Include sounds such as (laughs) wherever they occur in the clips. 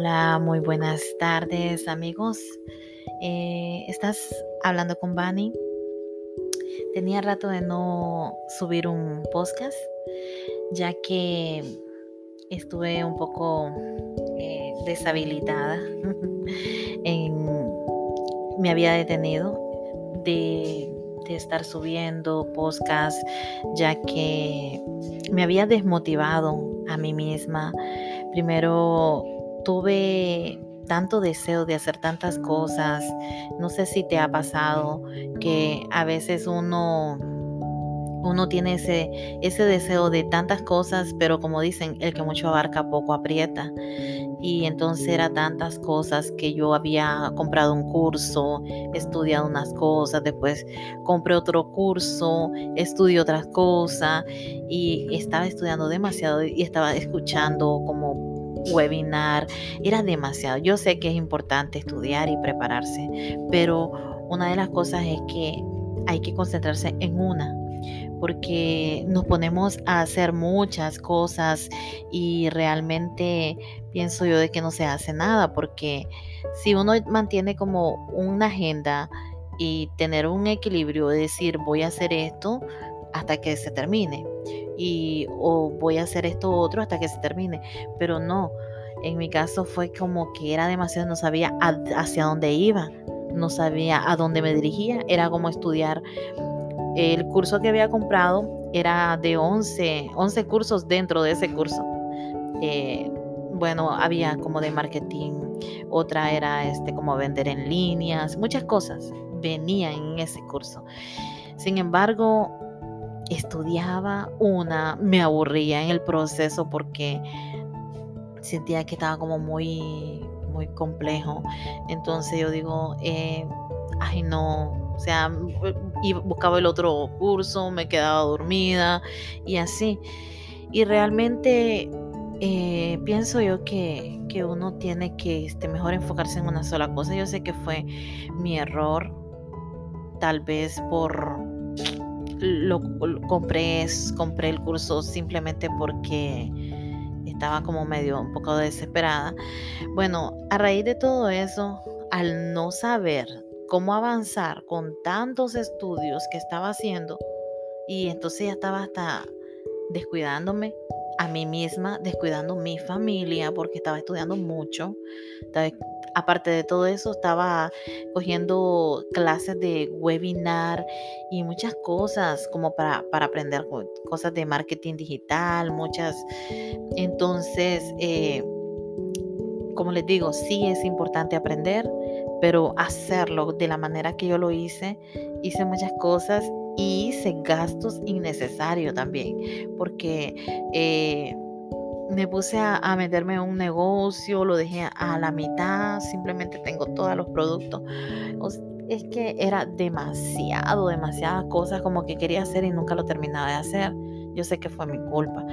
Hola, muy buenas tardes amigos. Eh, ¿Estás hablando con Bani? Tenía rato de no subir un podcast, ya que estuve un poco eh, deshabilitada. (laughs) me había detenido de, de estar subiendo podcast, ya que me había desmotivado a mí misma. Primero tuve tanto deseo de hacer tantas cosas. No sé si te ha pasado que a veces uno uno tiene ese, ese deseo de tantas cosas, pero como dicen, el que mucho abarca poco aprieta. Y entonces era tantas cosas que yo había comprado un curso, estudiado unas cosas, después compré otro curso, estudié otras cosas y estaba estudiando demasiado y estaba escuchando como webinar, era demasiado. Yo sé que es importante estudiar y prepararse, pero una de las cosas es que hay que concentrarse en una, porque nos ponemos a hacer muchas cosas y realmente pienso yo de que no se hace nada, porque si uno mantiene como una agenda y tener un equilibrio, de decir voy a hacer esto hasta que se termine y o voy a hacer esto otro hasta que se termine, pero no, en mi caso fue como que era demasiado, no sabía hacia dónde iba, no sabía a dónde me dirigía, era como estudiar. El curso que había comprado era de 11, 11 cursos dentro de ese curso. Eh, bueno, había como de marketing, otra era este como vender en líneas, muchas cosas venían en ese curso. Sin embargo, estudiaba una, me aburría en el proceso porque sentía que estaba como muy, muy complejo. Entonces yo digo, eh, ay no, o sea, y buscaba el otro curso, me quedaba dormida y así. Y realmente eh, pienso yo que, que, uno tiene que este, mejor enfocarse en una sola cosa. Yo sé que fue mi error, tal vez por lo, compré, compré el curso simplemente porque estaba como medio un poco desesperada. Bueno, a raíz de todo eso, al no saber cómo avanzar con tantos estudios que estaba haciendo, y entonces ya estaba hasta descuidándome a mí misma, descuidando mi familia porque estaba estudiando mucho, aparte de todo eso, estaba cogiendo clases de webinar y muchas cosas como para, aprender cosas de marketing digital, muchas. Entonces, eh, como les digo, sí es importante aprender, pero hacerlo de la manera que yo lo hice, hice muchas cosas y hice gastos innecesarios también, porque... Eh, me puse a, meterme en un negocio, lo dejé a la mitad, simplemente tengo todos los productos. es que era demasiado, demasiadas cosas como que quería hacer y nunca lo terminaba de hacer. Yo sé que fue mi culpa.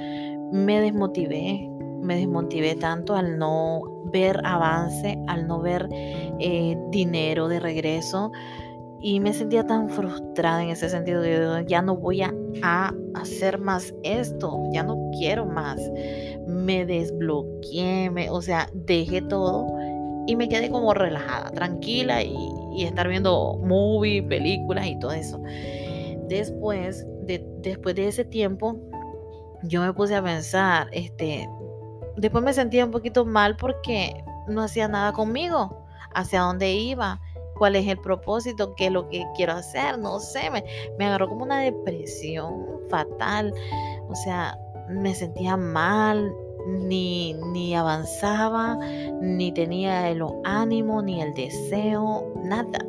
Me desmotivé, me desmotivé tanto al no ver avance, al no ver eh, dinero de regreso y me sentía tan frustrada en ese sentido. De, ya no voy a, hacer más esto, ya no quiero más. Me desbloqueé, o sea, dejé todo y me quedé como relajada, tranquila y, estar viendo movies, películas y todo eso. Después de, después de ese tiempo, yo me puse a pensar, este, después me sentía un poquito mal porque no hacía nada conmigo, hacia dónde iba cuál es el propósito, qué es lo que quiero hacer, no sé, me, me agarró como una depresión fatal, o sea, me sentía mal, ni, ni avanzaba, ni tenía el ánimo, ni el deseo, nada.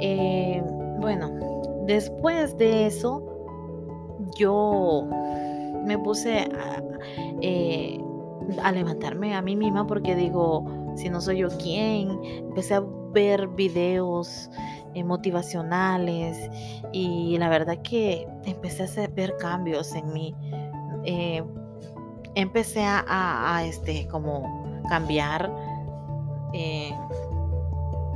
Eh, bueno, después de eso, yo me puse a, eh, a levantarme a mí misma porque digo, si no soy yo quién, empecé a ver videos eh, motivacionales y la verdad que empecé a ver cambios en mí. Eh, empecé a, este, como cambiar, eh,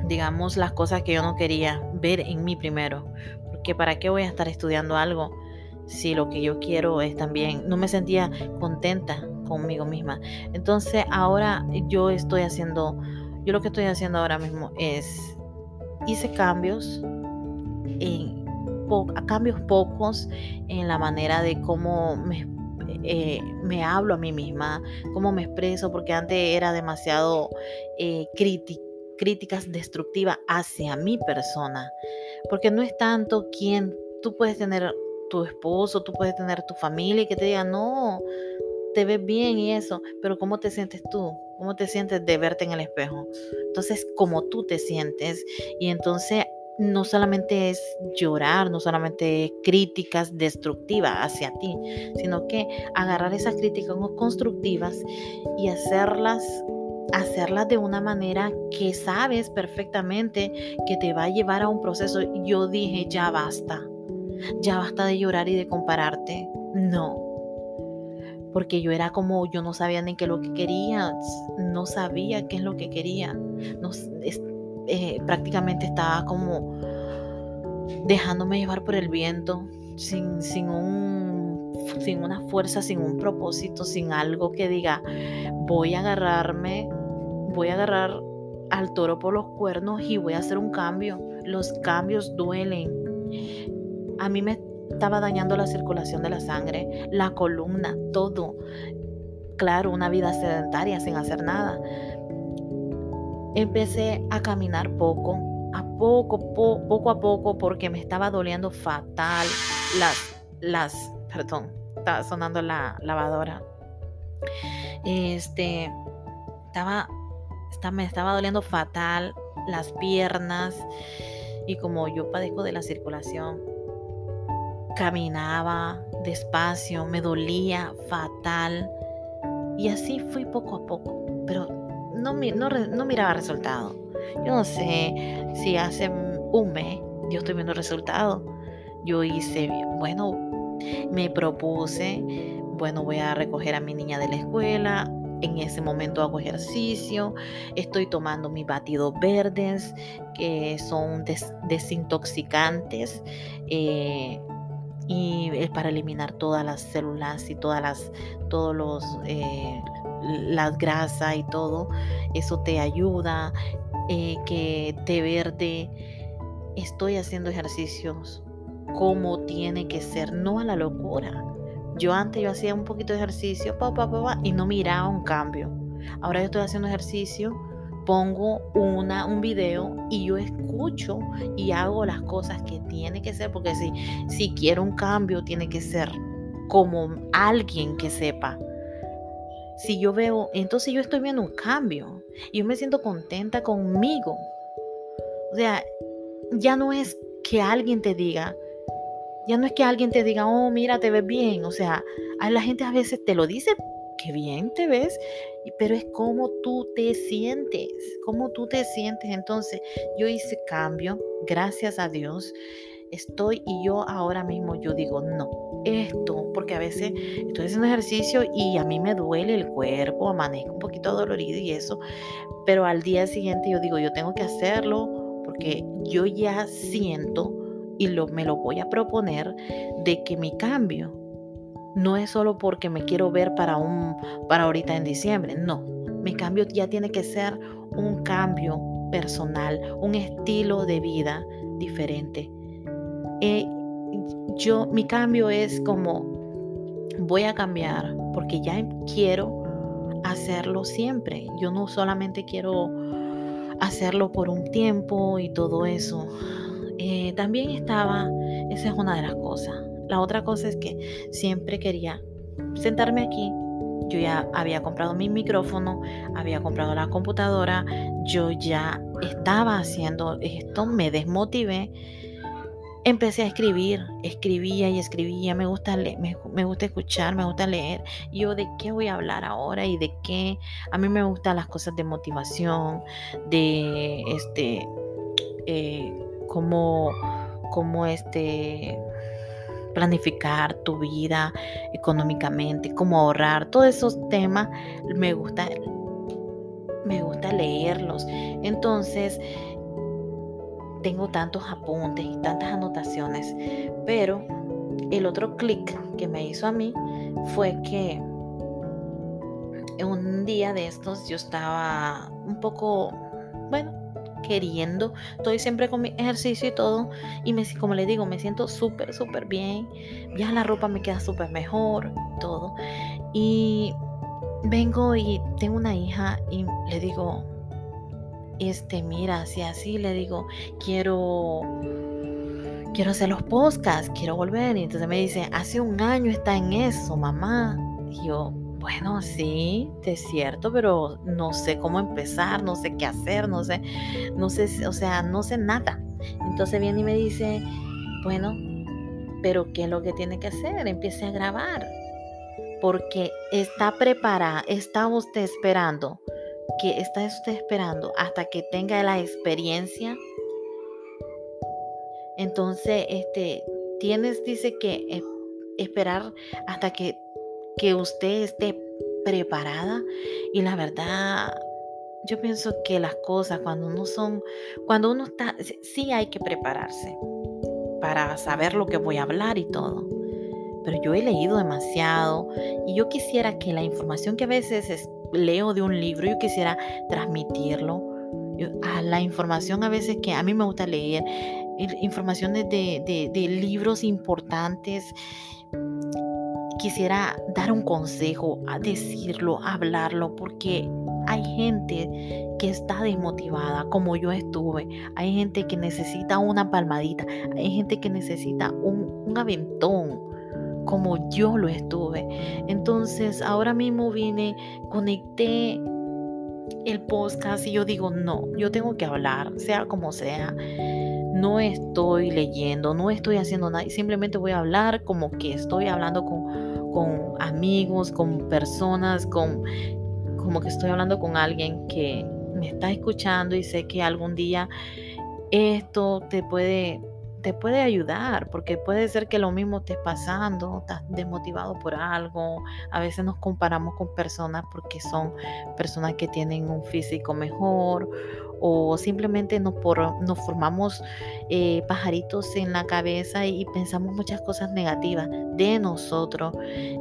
digamos, las cosas que yo no quería ver en mí primero. Porque para qué voy a estar estudiando algo si lo que yo quiero es también, no me sentía contenta conmigo misma. Entonces ahora yo estoy haciendo, yo lo que estoy haciendo ahora mismo es, hice cambios, en, cambios pocos en la manera de cómo me, eh, hablo a mí misma, cómo me expreso, porque antes era demasiado eh, críticas destructivas hacia mi persona, porque no es tanto quien tú puedes tener tu esposo, tú puedes tener tu familia y que te diga, no, te ves bien y eso, pero ¿cómo te sientes tú? ¿Cómo te sientes de verte en el espejo? Entonces, como tú te sientes y entonces no solamente es llorar, no solamente críticas destructivas hacia ti, sino que agarrar esas críticas constructivas y hacerlas hacerlas de una manera que sabes perfectamente que te va a llevar a un proceso. Yo dije, ya basta ya basta de llorar y de compararte. No. Porque yo era como, yo no sabía ni qué es lo que quería, no sabía qué es lo que quería. Eh, prácticamente estaba como dejándome llevar por el viento, sin, sin, un, sin una fuerza, sin un propósito, sin algo que diga, voy a agarrarme, voy a agarrar al toro por los cuernos y voy a hacer un cambio. Los cambios duelen a mí me estaba dañando la circulación de la sangre, la columna, todo. Claro, una vida sedentaria sin hacer nada. Empecé a caminar poco, a poco, poco a poco, porque me estaba doliendo fatal las, las, perdón, estaba sonando la lavadora. Este, estaba, me estaba doliendo fatal las piernas y como yo padezco de la circulación, caminaba despacio, me dolía fatal. Y así fui poco a poco, pero no, no, miraba resultado. Yo no sé si hace un mes yo estoy viendo resultado. Yo hice, bueno, me propuse, bueno, voy a recoger a mi niña de la escuela, en ese momento hago ejercicio, estoy tomando mis batidos verdes que son desintoxicantes. Eh, y es para eliminar todas las células y todas las todos los eh, las grasas y todo. Eso te ayuda eh, que te verde estoy haciendo ejercicios como tiene que ser no a la locura. Yo antes yo hacía un poquito de ejercicio pa, pa, pa, y no miraba un cambio. Ahora yo estoy haciendo ejercicio pongo una, un video y yo escucho y hago las cosas que tiene que ser, porque si, si quiero un cambio, tiene que ser como alguien que sepa. Si yo veo, entonces yo estoy viendo un cambio y yo me siento contenta conmigo. O sea, ya no es que alguien te diga, ya no es que alguien te diga, oh, mira, te ves bien. O sea, la gente a veces te lo dice qué bien te ves, pero es como tú te sientes, cómo tú te sientes. Entonces yo hice cambio, gracias a Dios. Estoy y yo ahora mismo yo digo, no, esto, porque a veces estoy haciendo ejercicio y a mí me duele el cuerpo, amanezco un poquito dolorido y eso, pero al día siguiente yo digo, yo tengo que hacerlo porque yo ya siento y lo, me lo voy a proponer de que mi cambio no es solo porque me quiero ver para un para ahorita en diciembre, no. Mi cambio ya tiene que ser un cambio personal, un estilo de vida diferente. Eh, yo mi cambio es como voy a cambiar porque ya quiero hacerlo siempre. Yo no solamente quiero hacerlo por un tiempo y todo eso. Eh, también estaba, esa es una de las cosas, la otra cosa es que siempre quería sentarme aquí. Yo ya había comprado mi micrófono, había comprado la computadora, yo ya estaba haciendo esto, me desmotivé. Empecé a escribir, escribía y escribía, me gusta, leer, me, gusta escuchar, me gusta leer. Yo de qué voy a hablar ahora y de qué. A mí me gustan las cosas de motivación, de este, eh, como este, planificar tu vida económicamente, cómo ahorrar, todos esos temas me gusta me gusta leerlos. Entonces, tengo tantos apuntes y tantas anotaciones, pero el otro clic que me hizo a mí fue que un día de estos yo estaba un poco, bueno, queriendo, estoy siempre con mi ejercicio y todo, y me, como le digo, me siento súper, súper bien, ya la ropa me queda súper mejor, todo, y vengo y tengo una hija y le digo, este, mira, si así le digo, quiero quiero hacer los podcasts, quiero volver. Y entonces me dice, hace un año está en eso, mamá. Y yo, bueno, sí, es cierto, pero no sé cómo empezar, no sé qué hacer, no sé, no sé, o sea, no sé nada. Entonces viene y me dice, bueno, pero ¿qué es lo que tiene que hacer? Empiece a grabar. Porque está preparada, está usted esperando, que está usted esperando hasta que tenga la experiencia entonces, este, tienes, dice que esperar hasta que, que usted esté preparada. Y la verdad, yo pienso que las cosas cuando uno son, cuando uno está, sí hay que prepararse para saber lo que voy a hablar y todo. Pero yo he leído demasiado y yo quisiera que la información que a veces leo de un libro, yo quisiera transmitirlo. a la información a veces que a mí me gusta leer, informaciones de, de, libros importantes. Quisiera dar un consejo, a decirlo, hablarlo, porque hay gente que está desmotivada, como yo estuve. Hay gente que necesita una palmadita. Hay gente que necesita un, un aventón, como yo lo estuve. Entonces, ahora mismo vine, conecté el podcast y yo digo, no, yo tengo que hablar, sea como sea no estoy leyendo, no estoy haciendo nada, simplemente voy a hablar como que estoy hablando con, con amigos, con personas, con, como que estoy hablando con alguien que me está escuchando y sé que algún día esto te puede te puede ayudar, porque puede ser que lo mismo estés pasando, estás desmotivado por algo. A veces nos comparamos con personas porque son personas que tienen un físico mejor o simplemente nos, nos formamos eh, pajaritos en la cabeza y pensamos muchas cosas negativas de nosotros.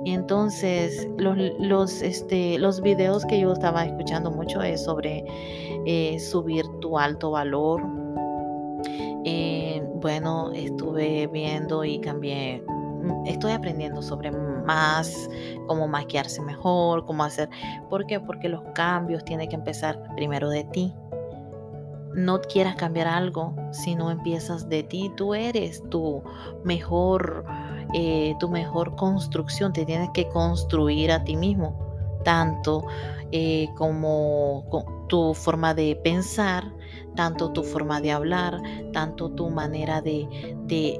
Entonces los, los, este, los videos que yo estaba escuchando mucho es sobre eh, subir tu alto valor. Eh, bueno, estuve viendo y cambié mm, estoy aprendiendo sobre más, cómo maquillarse mejor, cómo hacer. ¿Por qué? Porque los cambios tienen que empezar primero de ti no quieras cambiar algo si no empiezas de ti. Tú eres tu mejor, eh, tu mejor construcción. Te tienes que construir a ti mismo, tanto eh, como tu forma de pensar, tanto tu forma de hablar, tanto tu manera de, de,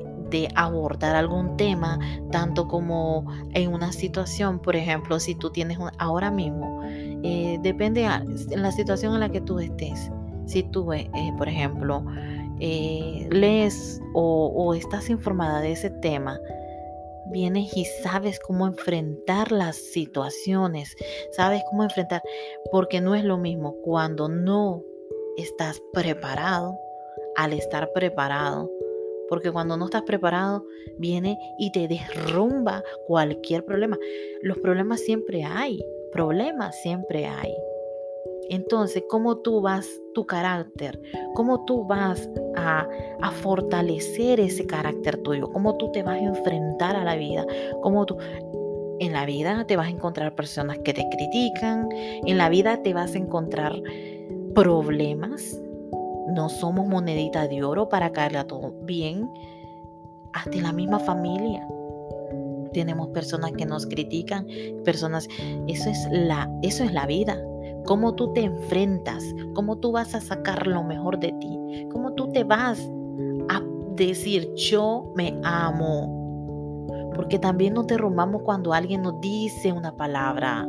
abordar algún tema, tanto como en una situación, por ejemplo, si tú tienes ahora mismo, eh, depende de la situación en la que tú estés si tú, eh, por ejemplo, eh, lees o, estás informada de ese tema, vienes y sabes cómo enfrentar las situaciones, sabes cómo enfrentar, porque no es lo mismo cuando no estás preparado al estar preparado. Porque cuando no estás preparado, viene y te derrumba cualquier problema. Los problemas siempre hay, problemas siempre hay. Entonces, ¿cómo tú vas tu carácter? ¿Cómo tú vas a, fortalecer ese carácter tuyo? ¿Cómo tú te vas a enfrentar a la vida? ¿Cómo tú... En la vida te vas a encontrar personas que te critican, en la vida te vas a encontrar problemas. No somos monedita de oro para caerle a todo bien. Hasta en la misma familia tenemos personas que nos critican, personas, eso es la, eso es la vida cómo tú te enfrentas, cómo tú vas a sacar lo mejor de ti, cómo tú te vas a decir yo me amo. Porque también nos derrumbamos cuando alguien nos dice una palabra.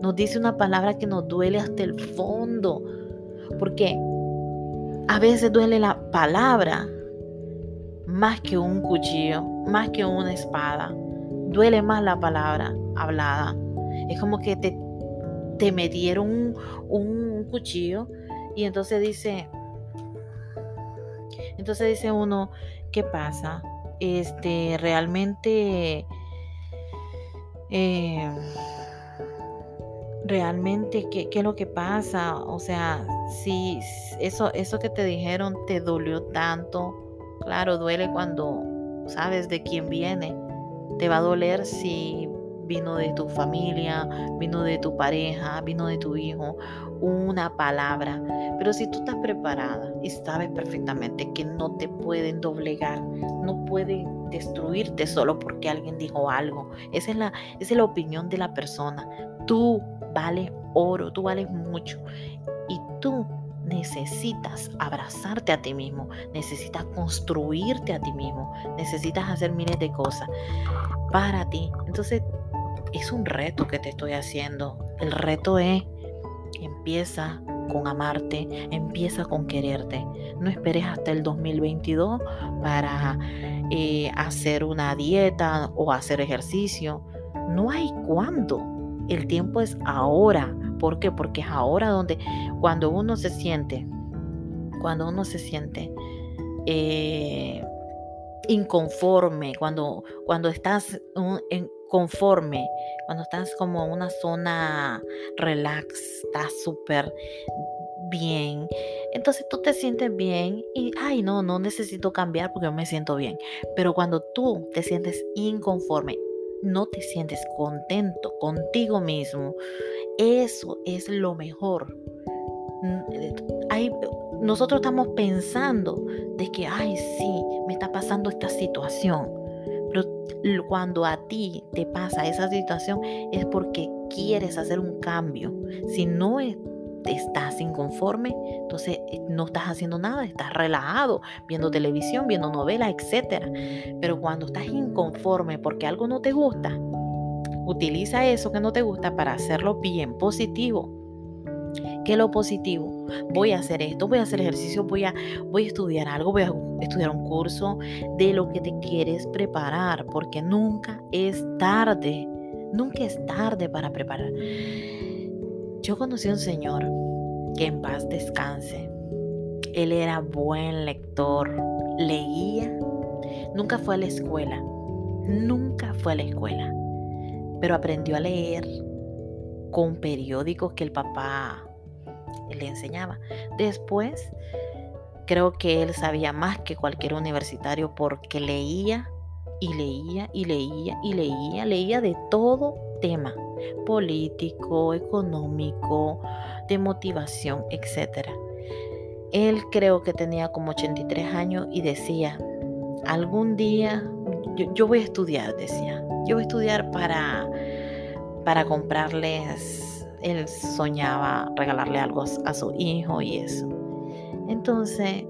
Nos dice una palabra que nos duele hasta el fondo. Porque a veces duele la palabra más que un cuchillo, más que una espada. Duele más la palabra hablada. Es como que te te metieron un, cuchillo y entonces dice, entonces dice uno, ¿qué pasa? Este, realmente, eh, realmente qué, qué es lo que pasa. O sea, si eso, eso que te dijeron te dolió tanto, claro, duele cuando sabes de quién viene. Te va a doler si vino de tu familia, vino de tu pareja, vino de tu hijo, una palabra. Pero si tú estás preparada y sabes perfectamente que no te pueden doblegar, no pueden destruirte solo porque alguien dijo algo. Esa es la, esa es la opinión de la persona. Tú vales oro, tú vales mucho. Y tú necesitas abrazarte a ti mismo, necesitas construirte a ti mismo, necesitas hacer miles de cosas para ti. Entonces, es un reto que te estoy haciendo. El reto es, empieza con amarte, empieza con quererte. No esperes hasta el 2022 para eh, hacer una dieta o hacer ejercicio. No hay cuándo. El tiempo es ahora. ¿Por qué? Porque es ahora donde cuando uno se siente, cuando uno se siente eh, inconforme, cuando, cuando estás en, conforme, cuando estás como en una zona relax, estás súper bien. Entonces tú te sientes bien y, ay, no, no necesito cambiar porque yo me siento bien. Pero cuando tú te sientes inconforme, no te sientes contento contigo mismo, eso es lo mejor. Hay, nosotros estamos pensando de que, ay, sí, me está pasando esta situación. Pero cuando a ti te pasa esa situación es porque quieres hacer un cambio. Si no estás inconforme, entonces eh, no estás haciendo nada, estás relajado, viendo televisión, viendo novelas, etc. Pero cuando estás inconforme porque algo no te gusta, utiliza eso que no te gusta para hacerlo bien positivo ¿Qué es lo positivo? Voy a hacer esto, voy a hacer ejercicio, voy a, voy a estudiar algo, voy a estudiar un curso de lo que te quieres preparar, porque nunca es tarde, nunca es tarde para preparar. Yo conocí a un señor que en paz descanse. Él era buen lector, leía, nunca fue a la escuela, nunca fue a la escuela, pero aprendió a leer con periódicos que el papá le enseñaba. Después, creo que él sabía más que cualquier universitario porque leía y leía y leía y leía, leía de todo tema, político, económico, de motivación, etc. Él creo que tenía como 83 años y decía, algún día yo, yo voy a estudiar, decía, yo voy a estudiar para, para comprarles él soñaba regalarle algo a su hijo y eso. Entonces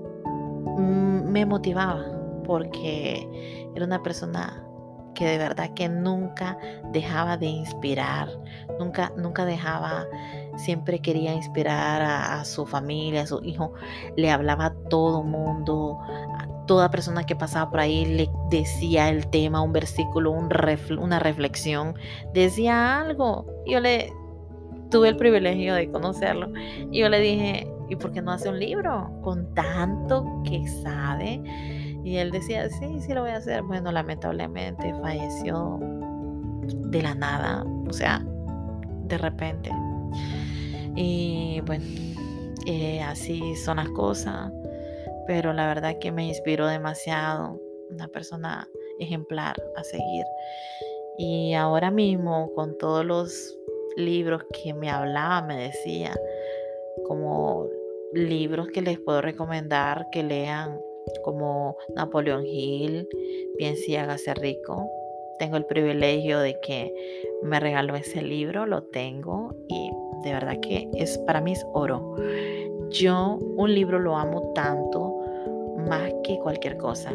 mm, me motivaba porque era una persona que de verdad que nunca dejaba de inspirar, nunca, nunca dejaba, siempre quería inspirar a, su familia, a su hijo, le hablaba a todo mundo, a toda persona que pasaba por ahí le decía el tema, un versículo, un una reflexión, decía algo. Yo le, tuve el privilegio de conocerlo. Y yo le dije, ¿y por qué no hace un libro con tanto que sabe? Y él decía, sí, sí lo voy a hacer. Bueno, lamentablemente falleció de la nada, o sea, de repente. Y bueno, eh, así son las cosas, pero la verdad que me inspiró demasiado, una persona ejemplar a seguir. Y ahora mismo, con todos los libros que me hablaba, me decía, como libros que les puedo recomendar que lean, como Napoleón Hill, Piense y hágase rico. Tengo el privilegio de que me regaló ese libro, lo tengo y de verdad que es para mí es oro. Yo un libro lo amo tanto más que cualquier cosa.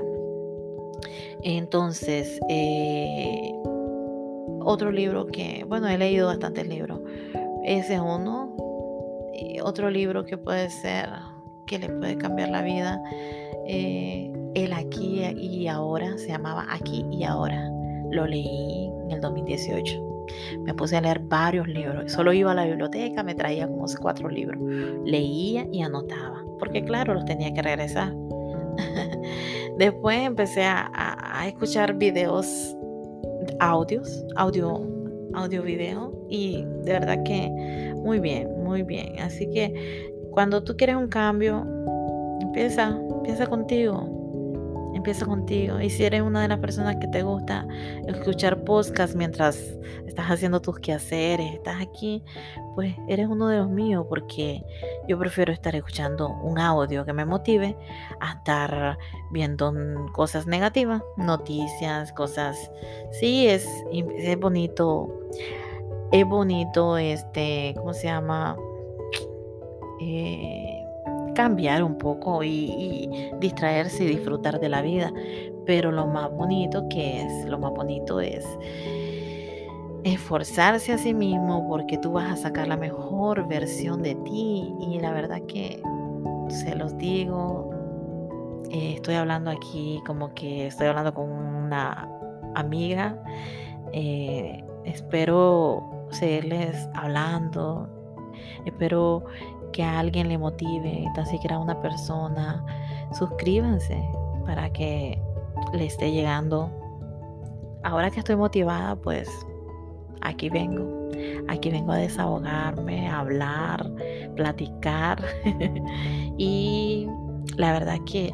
Entonces, eh, otro libro que, bueno, he leído bastantes libros. Ese es uno. Otro libro que puede ser, que le puede cambiar la vida. Eh, el aquí y ahora, se llamaba Aquí y ahora. Lo leí en el 2018. Me puse a leer varios libros. Solo iba a la biblioteca, me traía como cuatro libros. Leía y anotaba, porque claro, los tenía que regresar. (laughs) Después empecé a, a escuchar videos audios, audio, audio video y de verdad que muy bien, muy bien. Así que cuando tú quieres un cambio, empieza, empieza contigo. Empieza contigo. Y si eres una de las personas que te gusta escuchar podcast mientras estás haciendo tus quehaceres, estás aquí, pues eres uno de los míos porque yo prefiero estar escuchando un audio que me motive a estar viendo cosas negativas, noticias, cosas. Sí, es, es bonito. Es bonito, este, ¿cómo se llama? Eh, cambiar un poco y, distraerse y disfrutar de la vida. Pero lo más bonito que es, lo más bonito es esforzarse a sí mismo porque tú vas a sacar la mejor versión de ti y la verdad que se los digo, eh, estoy hablando aquí como que estoy hablando con una amiga, eh, espero seguirles hablando, espero que a alguien le motive, tan siquiera a una persona, suscríbanse para que le esté llegando. Ahora que estoy motivada, pues aquí vengo. Aquí vengo a desahogarme, a hablar, platicar. (laughs) y la verdad que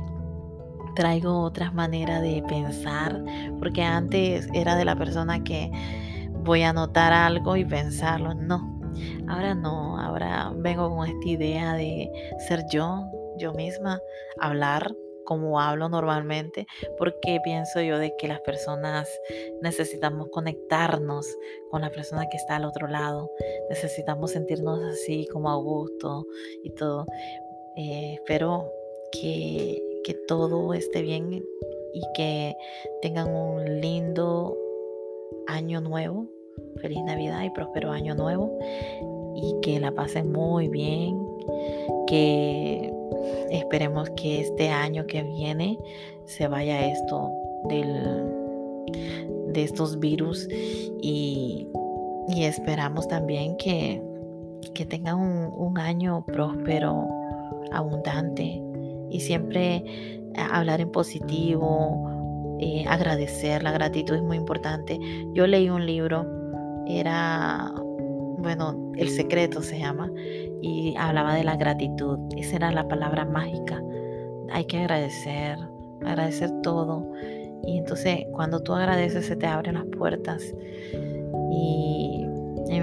traigo otras maneras de pensar, porque antes era de la persona que voy a anotar algo y pensarlo. No, Ahora no, ahora vengo con esta idea de ser yo, yo misma, hablar como hablo normalmente, porque pienso yo de que las personas necesitamos conectarnos con la persona que está al otro lado, necesitamos sentirnos así como a gusto y todo. Eh, espero que, que todo esté bien y que tengan un lindo año nuevo feliz Navidad y próspero año nuevo y que la pasen muy bien, que esperemos que este año que viene se vaya esto del, de estos virus y, esperamos también que, que tengan un, año próspero, abundante y siempre hablar en positivo, eh, agradecer, la gratitud es muy importante. Yo leí un libro era, bueno, El secreto se llama, y hablaba de la gratitud. Esa era la palabra mágica. Hay que agradecer, agradecer todo. Y entonces cuando tú agradeces se te abren las puertas. Y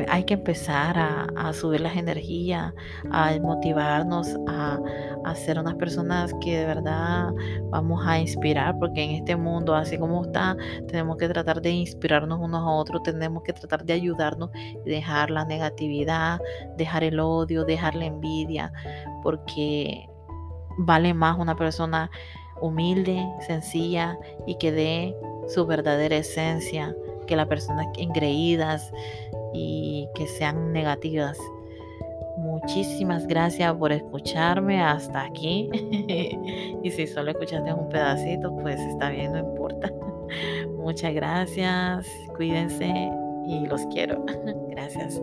hay que empezar a, subir las energías, a motivarnos, a, a, ser unas personas que de verdad vamos a inspirar, porque en este mundo, así como está, tenemos que tratar de inspirarnos unos a otros, tenemos que tratar de ayudarnos y dejar la negatividad, dejar el odio, dejar la envidia, porque vale más una persona humilde, sencilla y que dé su verdadera esencia que las personas engreídas y que sean negativas. Muchísimas gracias por escucharme hasta aquí. (laughs) y si solo escuchaste un pedacito, pues está bien, no importa. (laughs) Muchas gracias, cuídense y los quiero. (laughs) gracias.